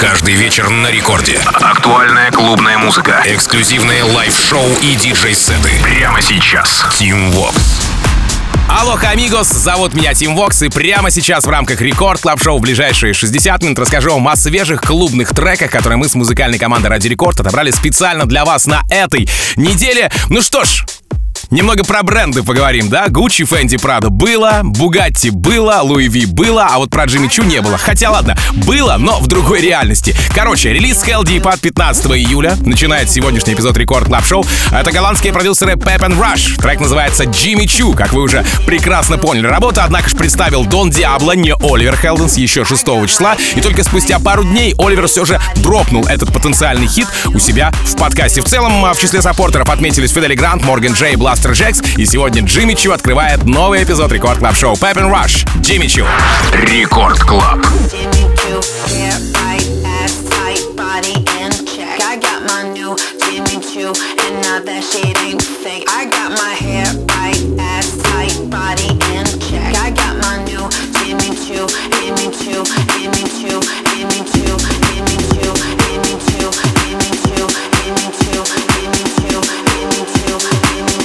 Каждый вечер на рекорде. Актуальная клубная музыка. Эксклюзивные лайв-шоу и диджей-сеты. Прямо сейчас. Tim Vox. Алло, amigos, зовут меня Tim Vox, и прямо сейчас в рамках Record Club Show в ближайшие 60 минут расскажу вам о свежих клубных треках, которые мы с музыкальной командой Ради Рекорд отобрали специально для вас на этой неделе. Ну что ж, Немного про бренды поговорим, да? Gucci, Fendi, Prada было, Bugatti было, Louis V было, а вот про Jimmy Choo не было. Хотя ладно, было, но в другой реальности. Короче, релиз Heldeep 15 июля. Начинает сегодняшний эпизод Record Club Show. Это голландские продюсеры Pep & Rash. Трек называется Jimmy Choo, как вы уже прекрасно поняли. Работа, однако же, представил Don Diablo, не Oliver Heldens, еще 6 числа. И только спустя пару дней Оливер все же дропнул этот потенциальный хит у себя в подкасте. В целом, в числе саппортеров отметились Fedde Le Grand, MorganJ, Blasterjaxx, и сегодня Jimmy Choo открывает новый эпизод Record Club Show Pep & Rash. Jimmy Choo. Record Club. that shit ain't fake. I got my hair right, ass tight, body in check. I got my new Jimmy Choo, Jimmy Choo, Jimmy Choo, Jimmy Choo, Jimmy Choo, Jimmy Choo, Jimmy Choo, Jimmy Choo, Jimmy Choo, Jimmy Choo, Jimmy Choo.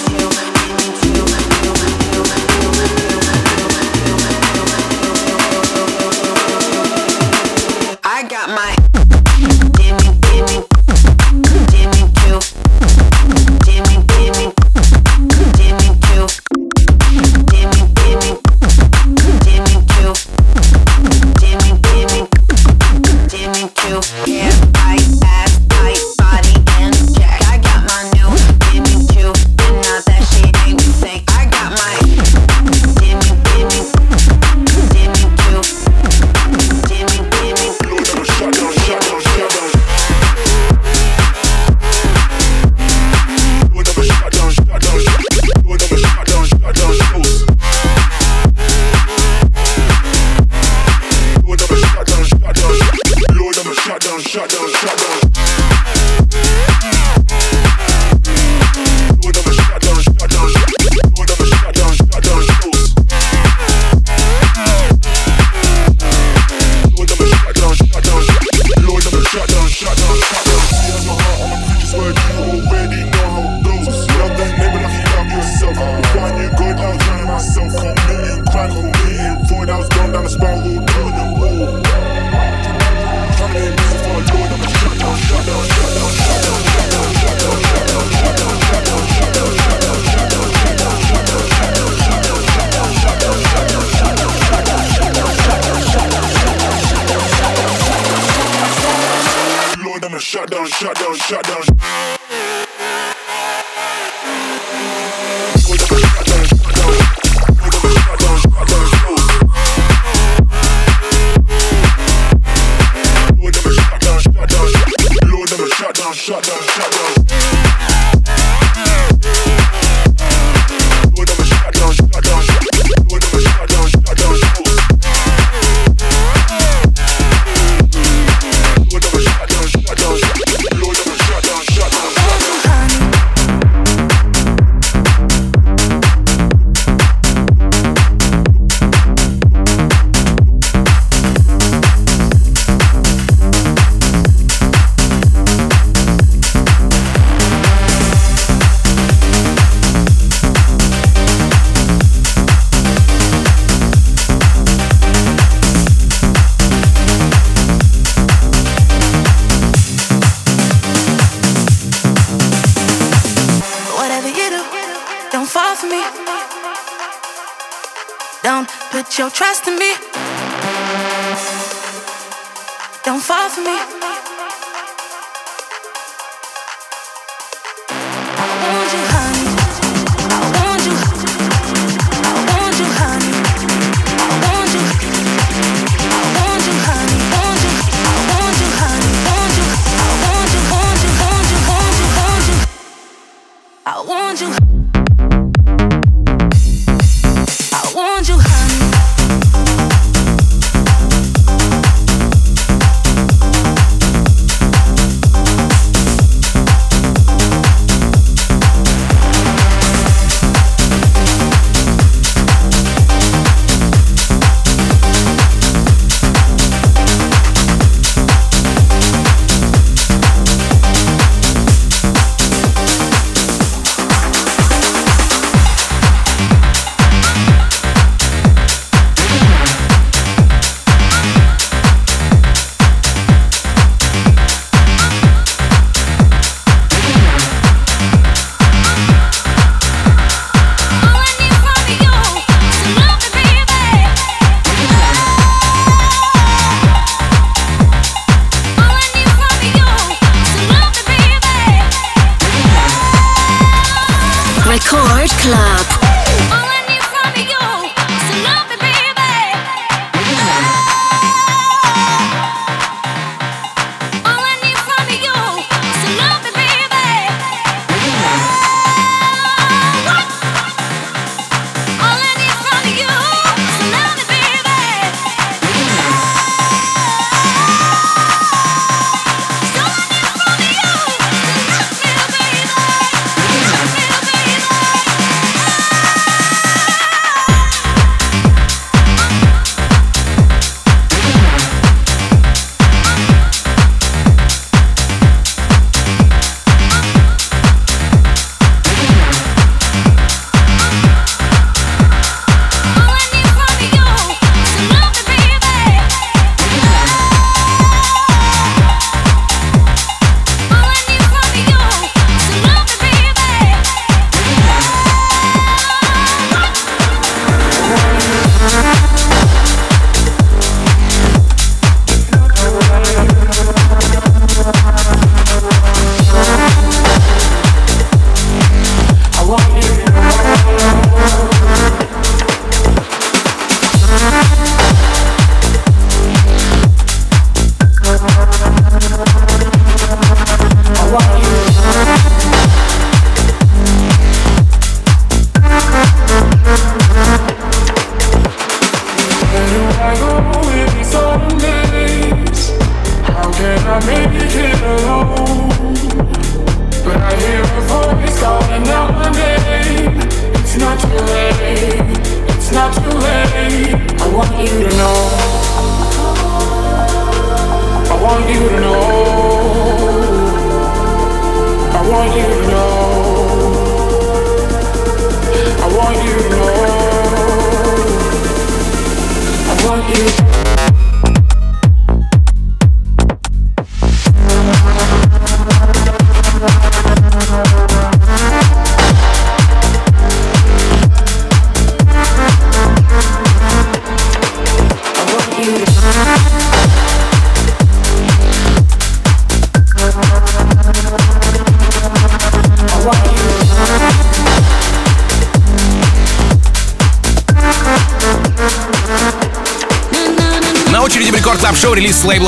Put your trust in me. Don't fall for me.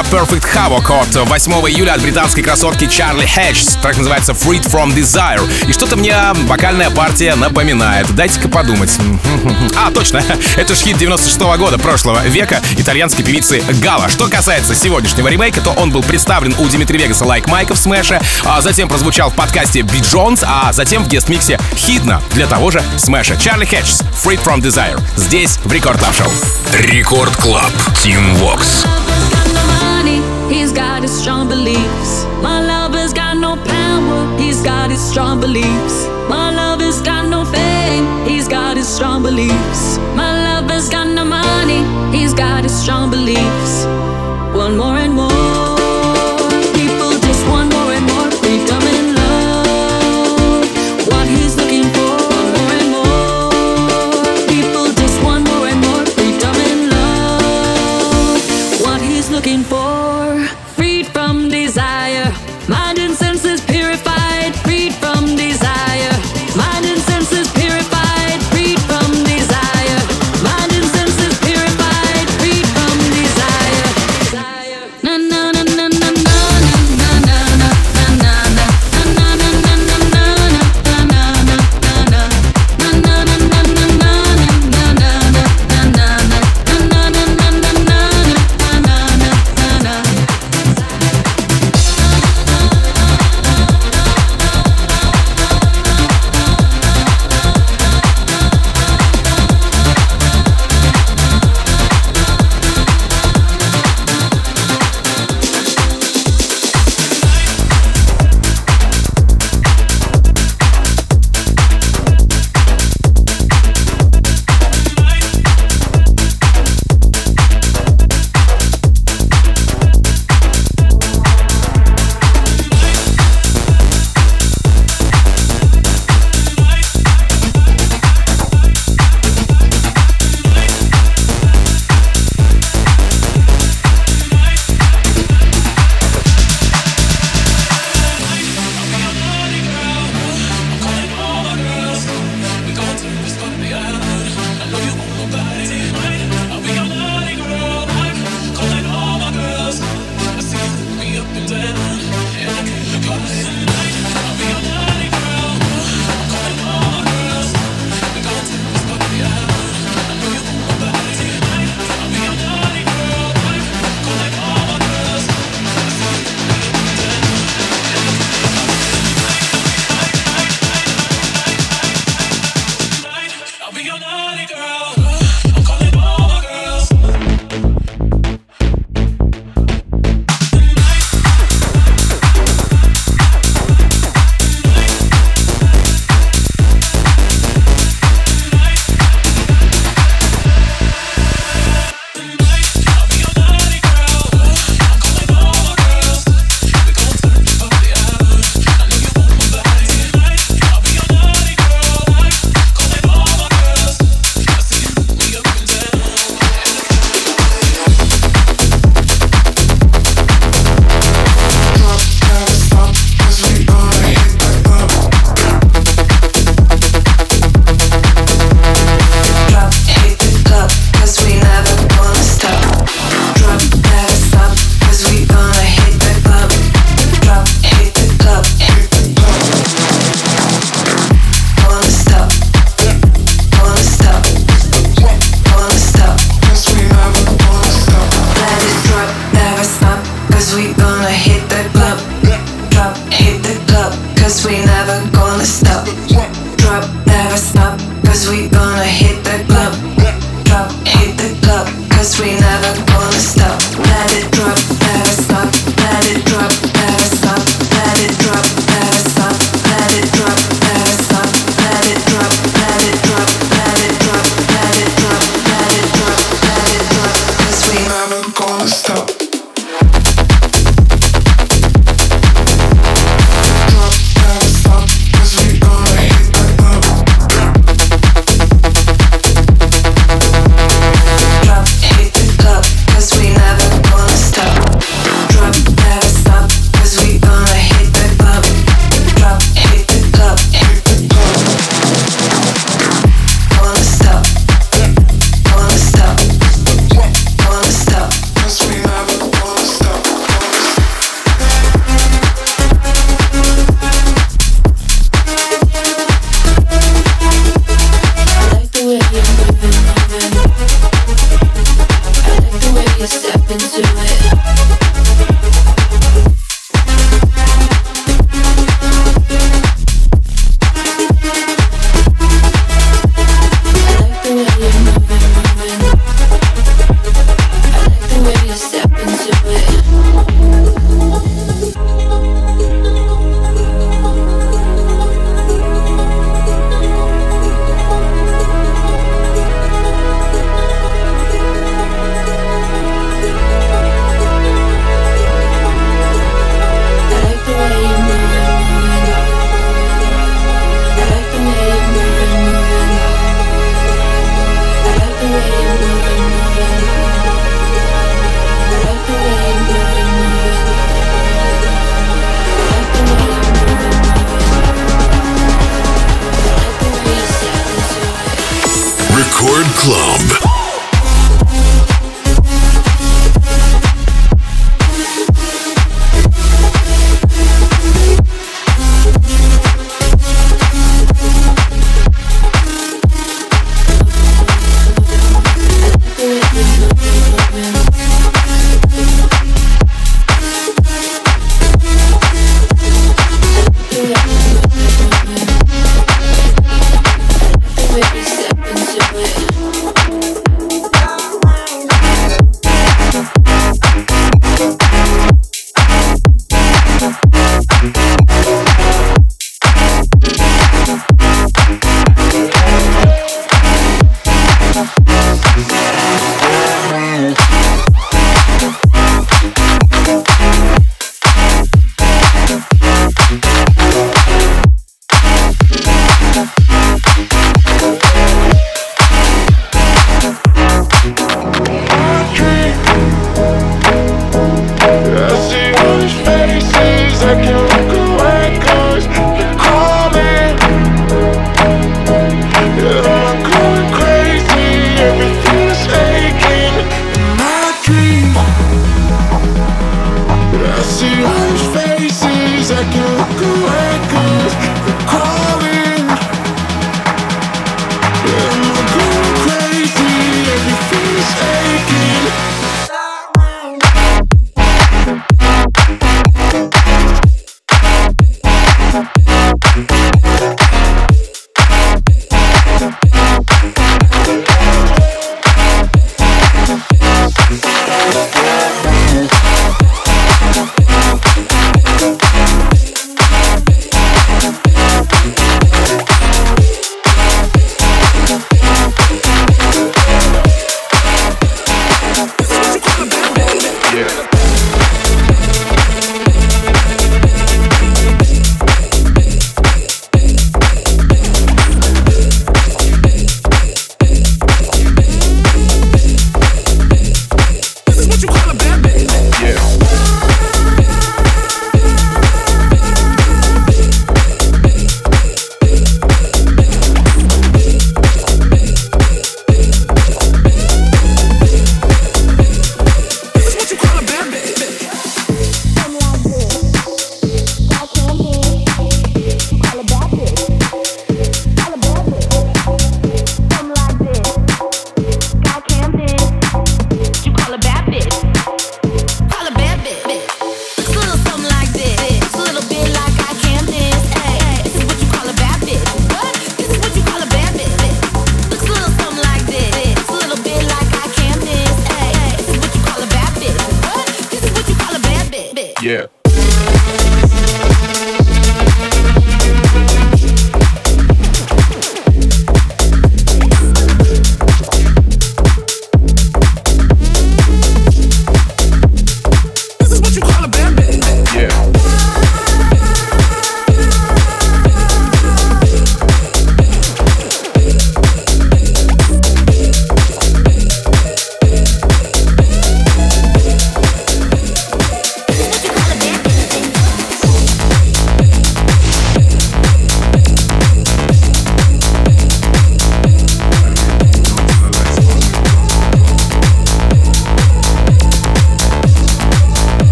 Лейбла Perfect Havoc от 8 июля от британской красотки Charlie Hedges. Трек называется Freed from Desire. И что-то мне вокальная партия напоминает. Дайте-ка подумать. А, точно. Это ж хит 96 -го года прошлого века итальянской певицы Гала. Что касается сегодняшнего ремейка, то он был представлен у Димитри Вегаса Like Mike'а в Smash'е, а затем прозвучал в подкасте B Jones, а затем в guest-миксе Hiddn'а для того же Smash'а. Charlie Hedges, Freed from Desire. Здесь в Record Club Шоу. Рекорд Клаб. Тим Вокс. Strong beliefs. My lover's got no power, he's got his strong beliefs.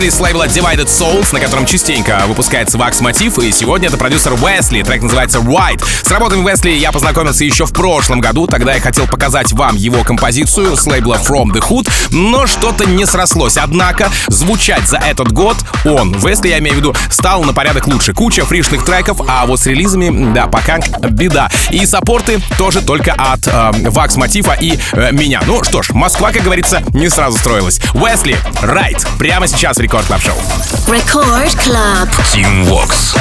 Релиз лейбла Divided Souls, на котором частенько выпускается Вакс Мотив, и сегодня это продюсер Уэсли, трек называется White. С работами Уэсли я познакомился еще в прошлом году, тогда я хотел показать вам его композицию с лейбла From the Hood, но что-то не срослось. Однако звучать за этот год он, Уэсли я имею в виду, стал на порядок лучше. Куча фришных треков, а вот с релизами, да, пока беда. И саппорты тоже только от э, Вакс Мотива и э, меня. Ну что ж, Москва, как говорится, не сразу строилась. Уэсли, Right, прямо сейчас в Рекорд Клаб Шоу. Record Club. Team Vox.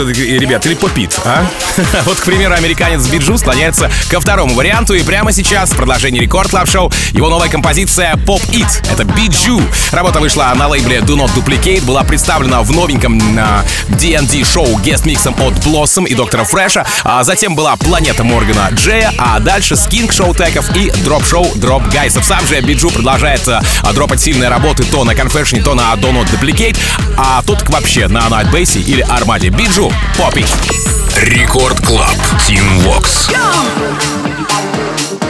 Все-таки, ребят, или Pop It, а? вот, к примеру, американец Bijou склоняется ко второму варианту, и прямо сейчас в продолжении Record Club Шоу его новая композиция Pop It. Это Bijou. Работа вышла на лейбле Do Not Duplicate, была представлена в новеньком DND шоу guest-миксом от Blossom и Доктора Fresch'а, а затем была Планета Моргана Джея, а дальше Skink Showtek'ов и Дроп Шоу Дроп Гайсов. Сам же Bijou продолжает а, дропать сильные работы то на Confession, то на Do Not Duplicate, а тут вообще на Night Bass или Armad'е. Bijou, Pop It. Record Club. Team Vox. Go!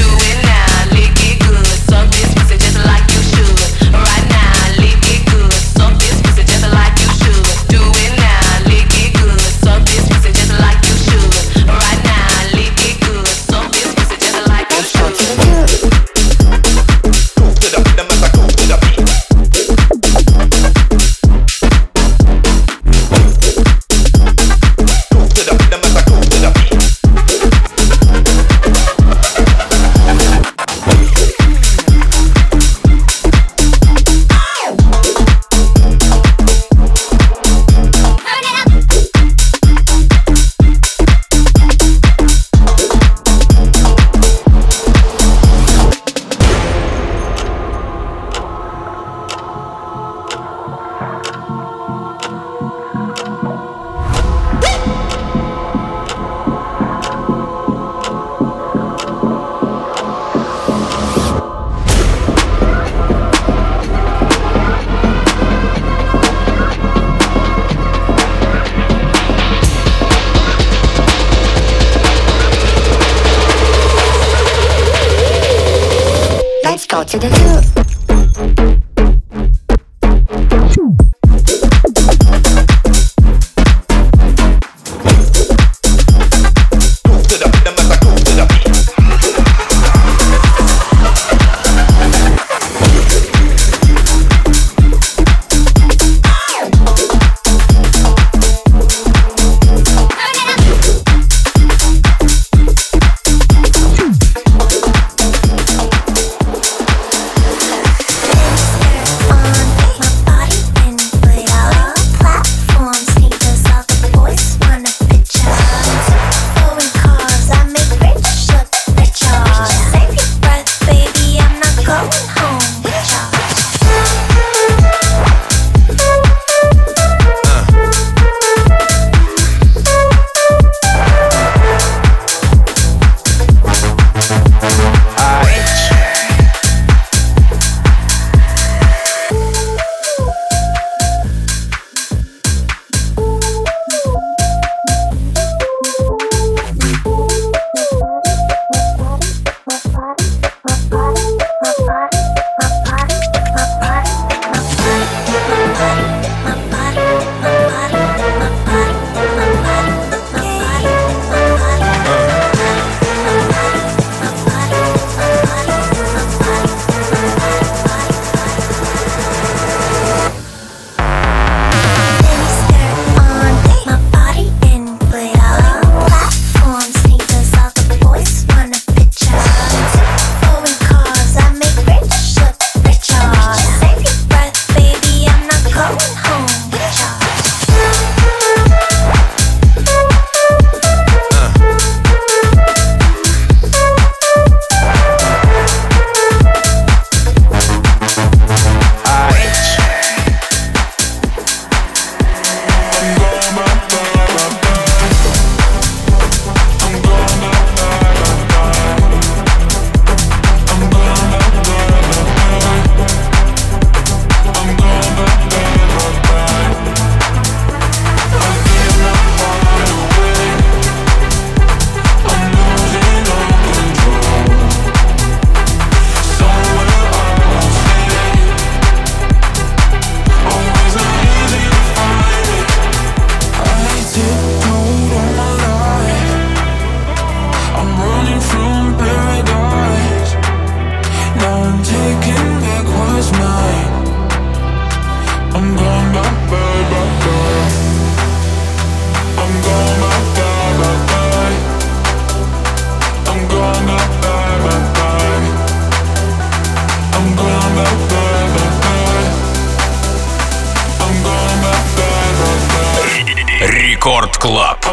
Рекорд Клаб.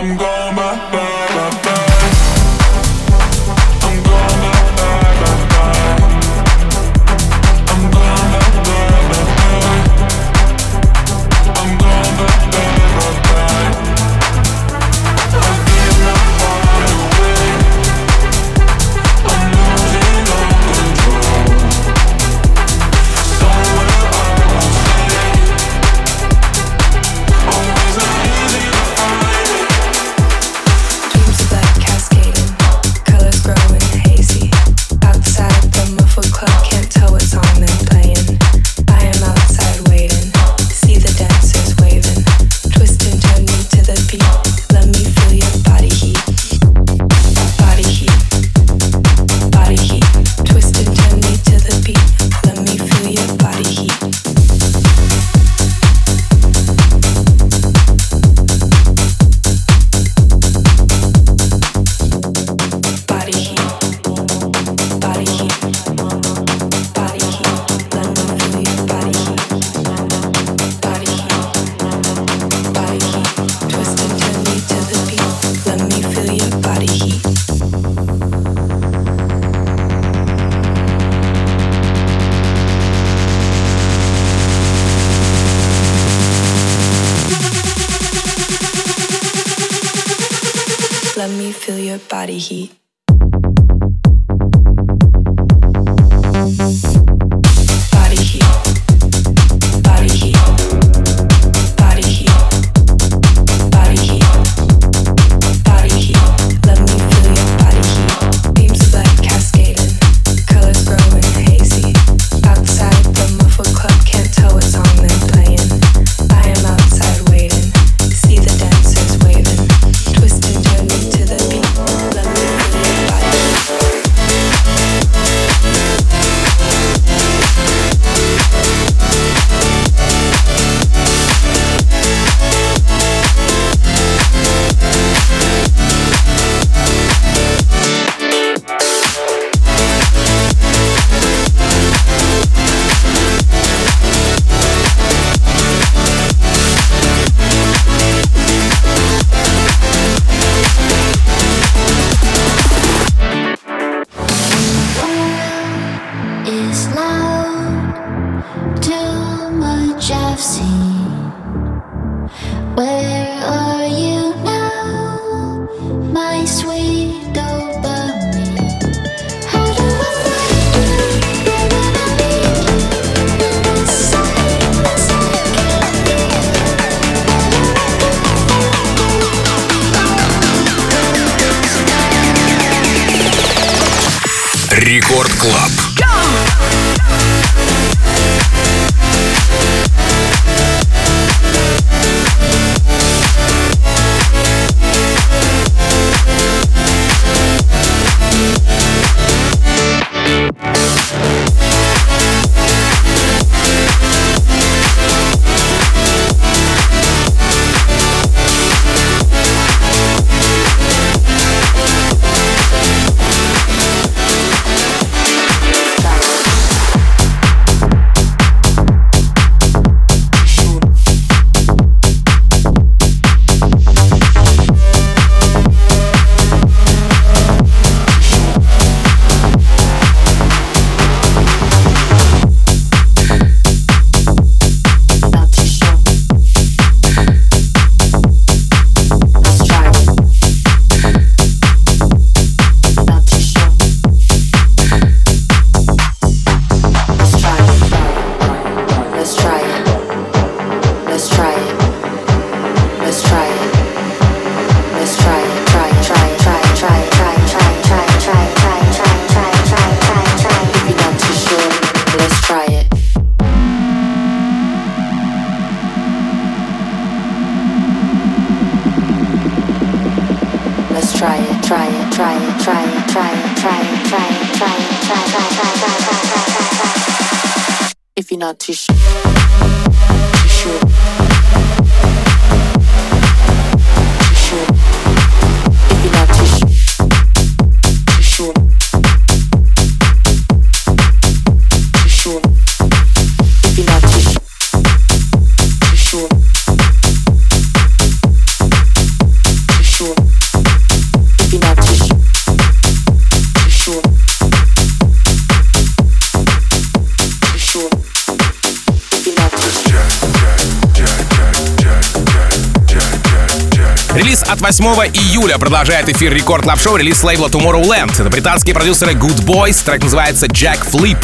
8 июля продолжает эфир Record Club Шоу релиз лейбла Tomorrowland. Это британские продюсеры Good Boys, трек называется Jack Flip.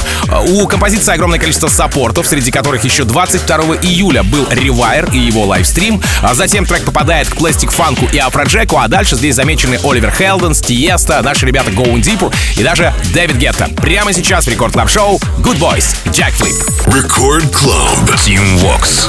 У композиции огромное количество саппортов, среди которых еще 22 июля был Rewire и его лайвстрим. А затем трек попадает к Plastic Funk и Афроджеку, а дальше здесь замечены Оливер Хелденс, Тиесто, наши ребята Going Deeper и даже Дэвид Гетта. Прямо сейчас в Record Club Шоу Good Boys, Jack Flip. Record Club. Team Vox.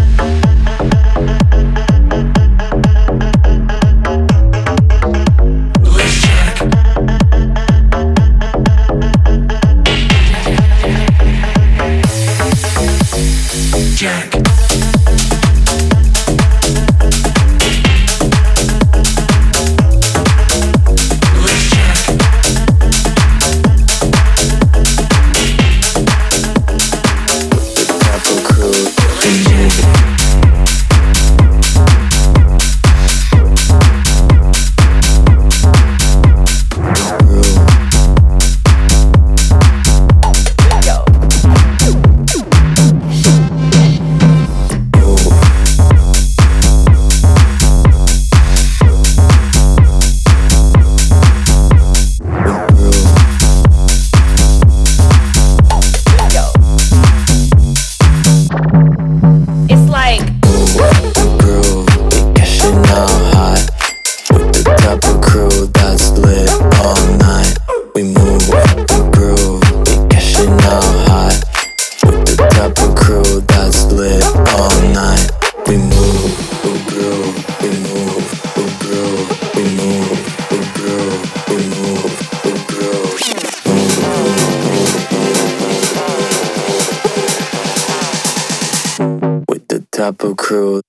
Crew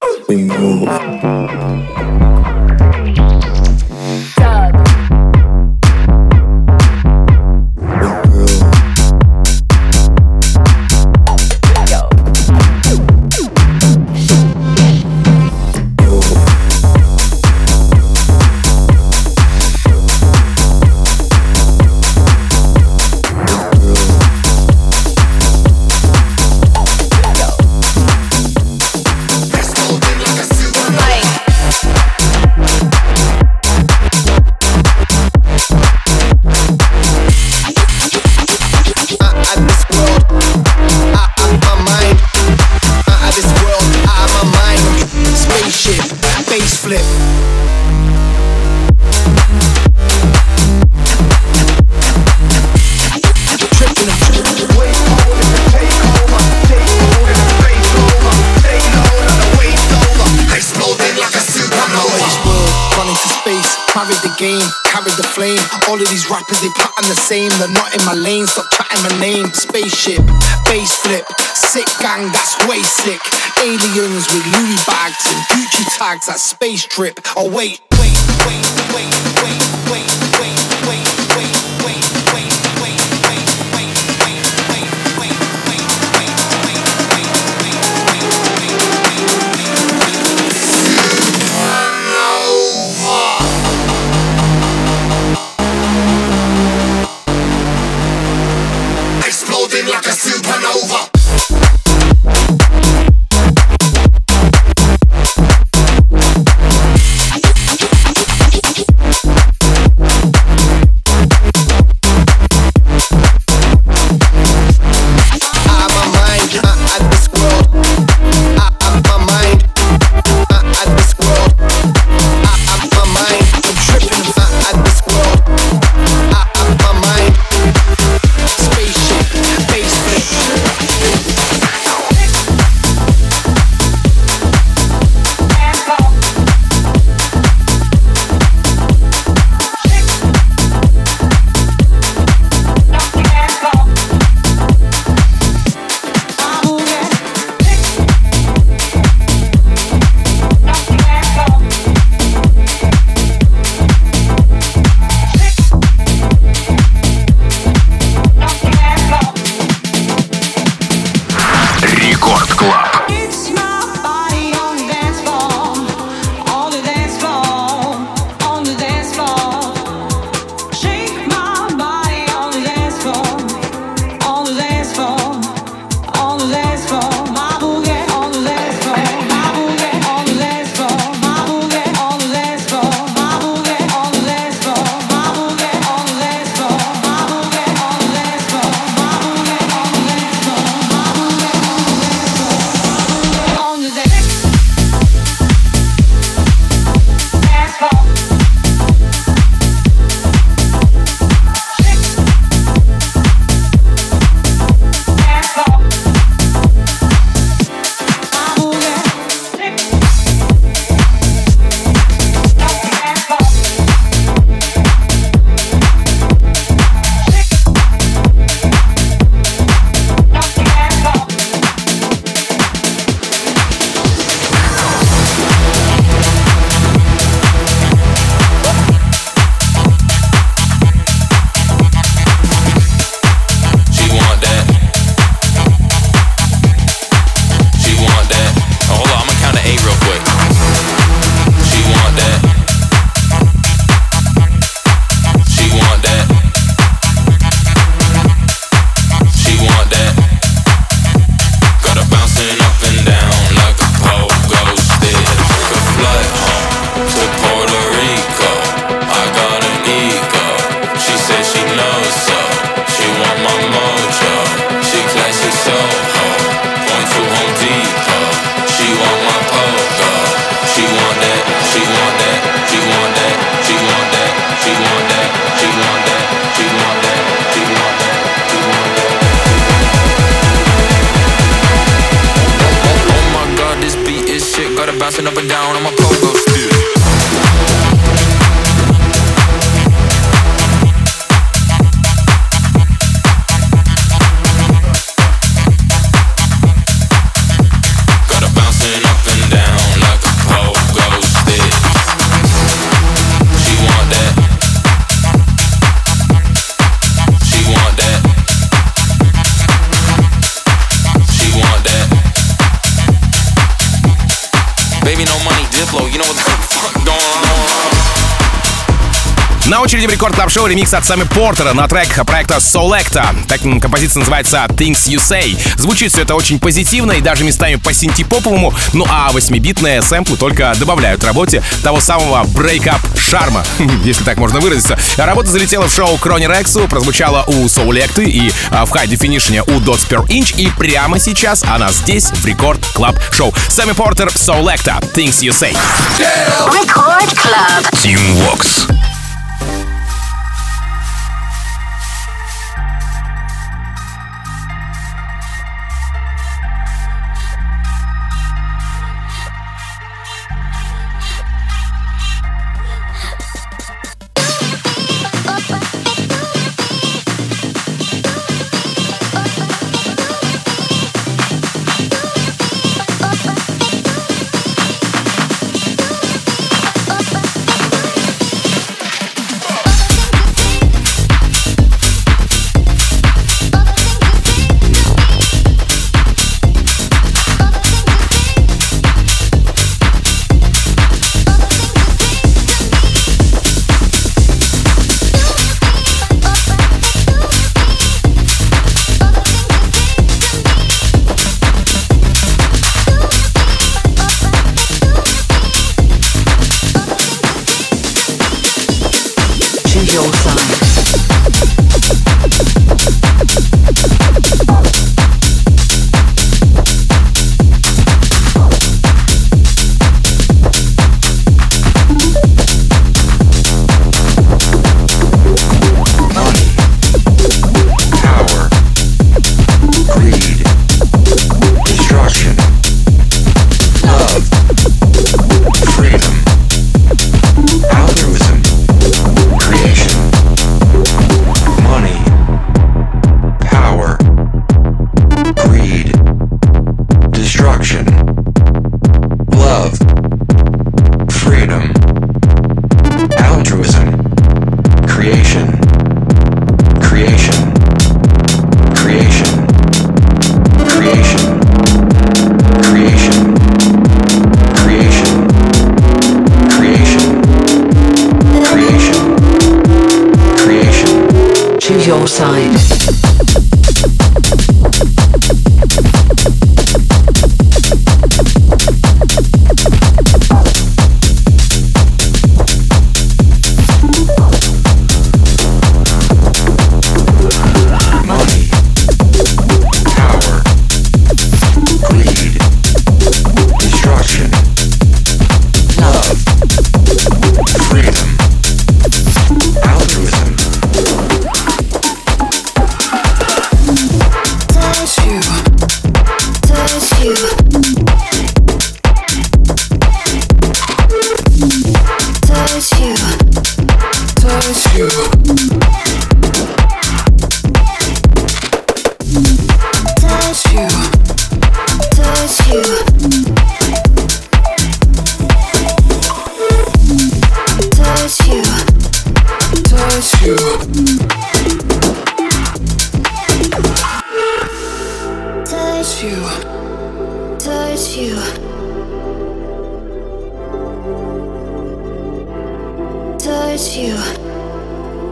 Oh, wait. На очереди Record Club шоу ремикс от Сэмми Портера на трек проекта Solecta. Так композиция называется Things You Say. Звучит все это очень позитивно и даже местами по синтепоповому, ну а восьмибитные сэмплы только добавляют работе того самого брейкап шарма, если так можно выразиться. Работа залетела в шоу Крони Рексу, прозвучала у Solect'ы и а, в High Definition у Dots Per Inch, и прямо сейчас она здесь в Record Club Шоу. Сэмми Портер, Solecta, Things You Say. Рекорд Клаб. Team Walks.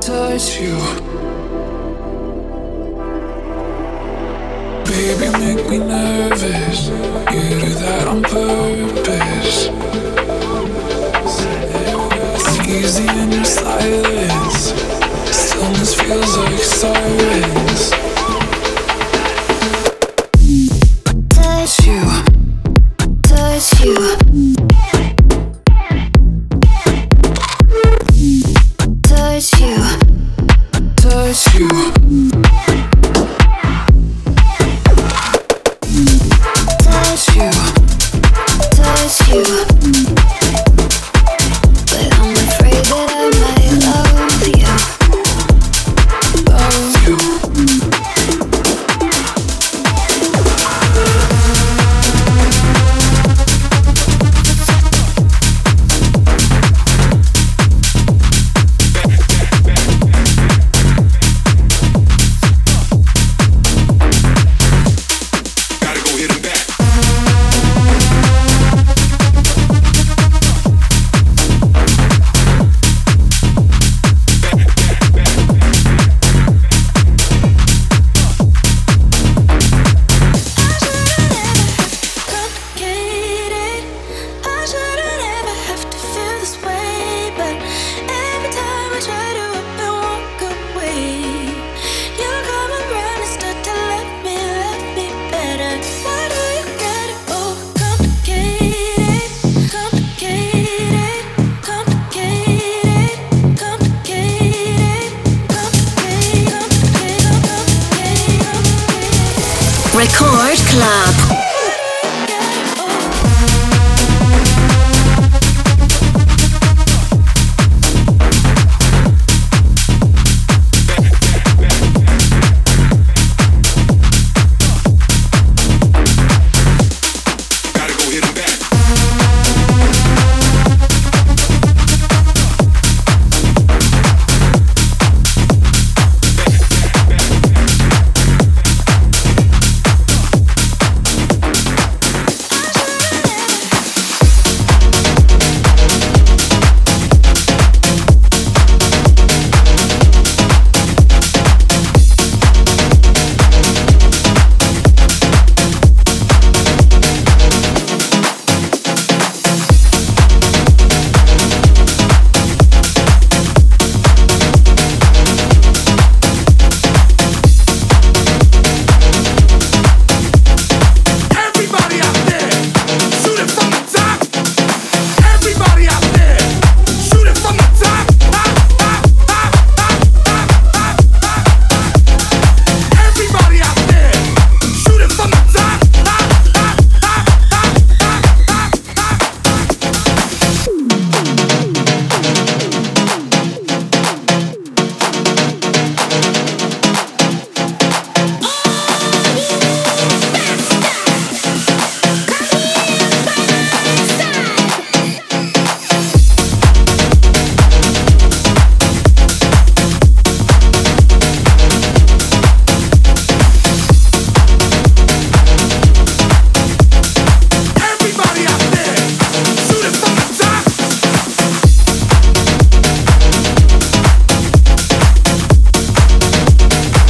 Touch you. Baby, make me nervous. You do that on purpose. It's Easy in your silence. Stillness feels like silence.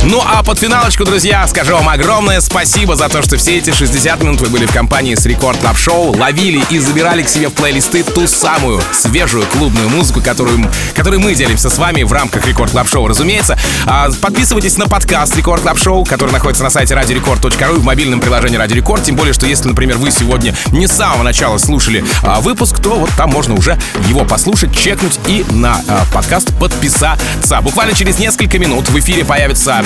Ну а под финалочку, друзья, скажу вам огромное спасибо за то, что все эти 60 минут вы были в компании с Record Club Шоу, ловили и забирали к себе в плейлисты ту самую свежую клубную музыку, которую, которой мы делимся с вами в рамках Record Club Шоу, разумеется. А, подписывайтесь на подкаст Record Club Шоу, который находится на сайте радиорекорд.ру и в мобильном приложении Радио Рекорд. Тем более, что если, например, вы сегодня не с самого начала слушали а, выпуск, то вот там можно уже его послушать, чекнуть и на а, подкаст подписаться. Буквально через несколько минут в эфире появится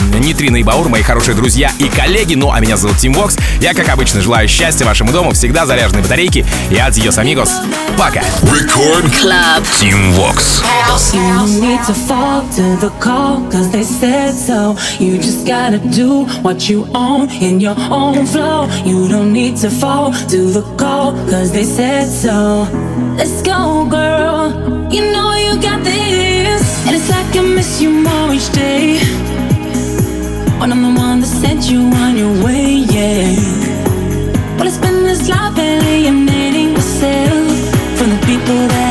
Алина и Баур, мои хорошие друзья и коллеги. Ну, а меня зовут Тим Вокс. Я, как обычно, желаю счастья вашему дому, всегда заряженные батарейки. И адьос, амигос. Пока. Record Club. Team Vox. You don't need to fall to the call, cause they said so. You just gotta do what you own in your own flow. You don't need to fall to the call, cause they said so. Let's go, girl. You know you got this. And it's like I miss you more each day. When I'm the one that sent you on your way, yeah. Well, it's been this life alienating myself from the people that.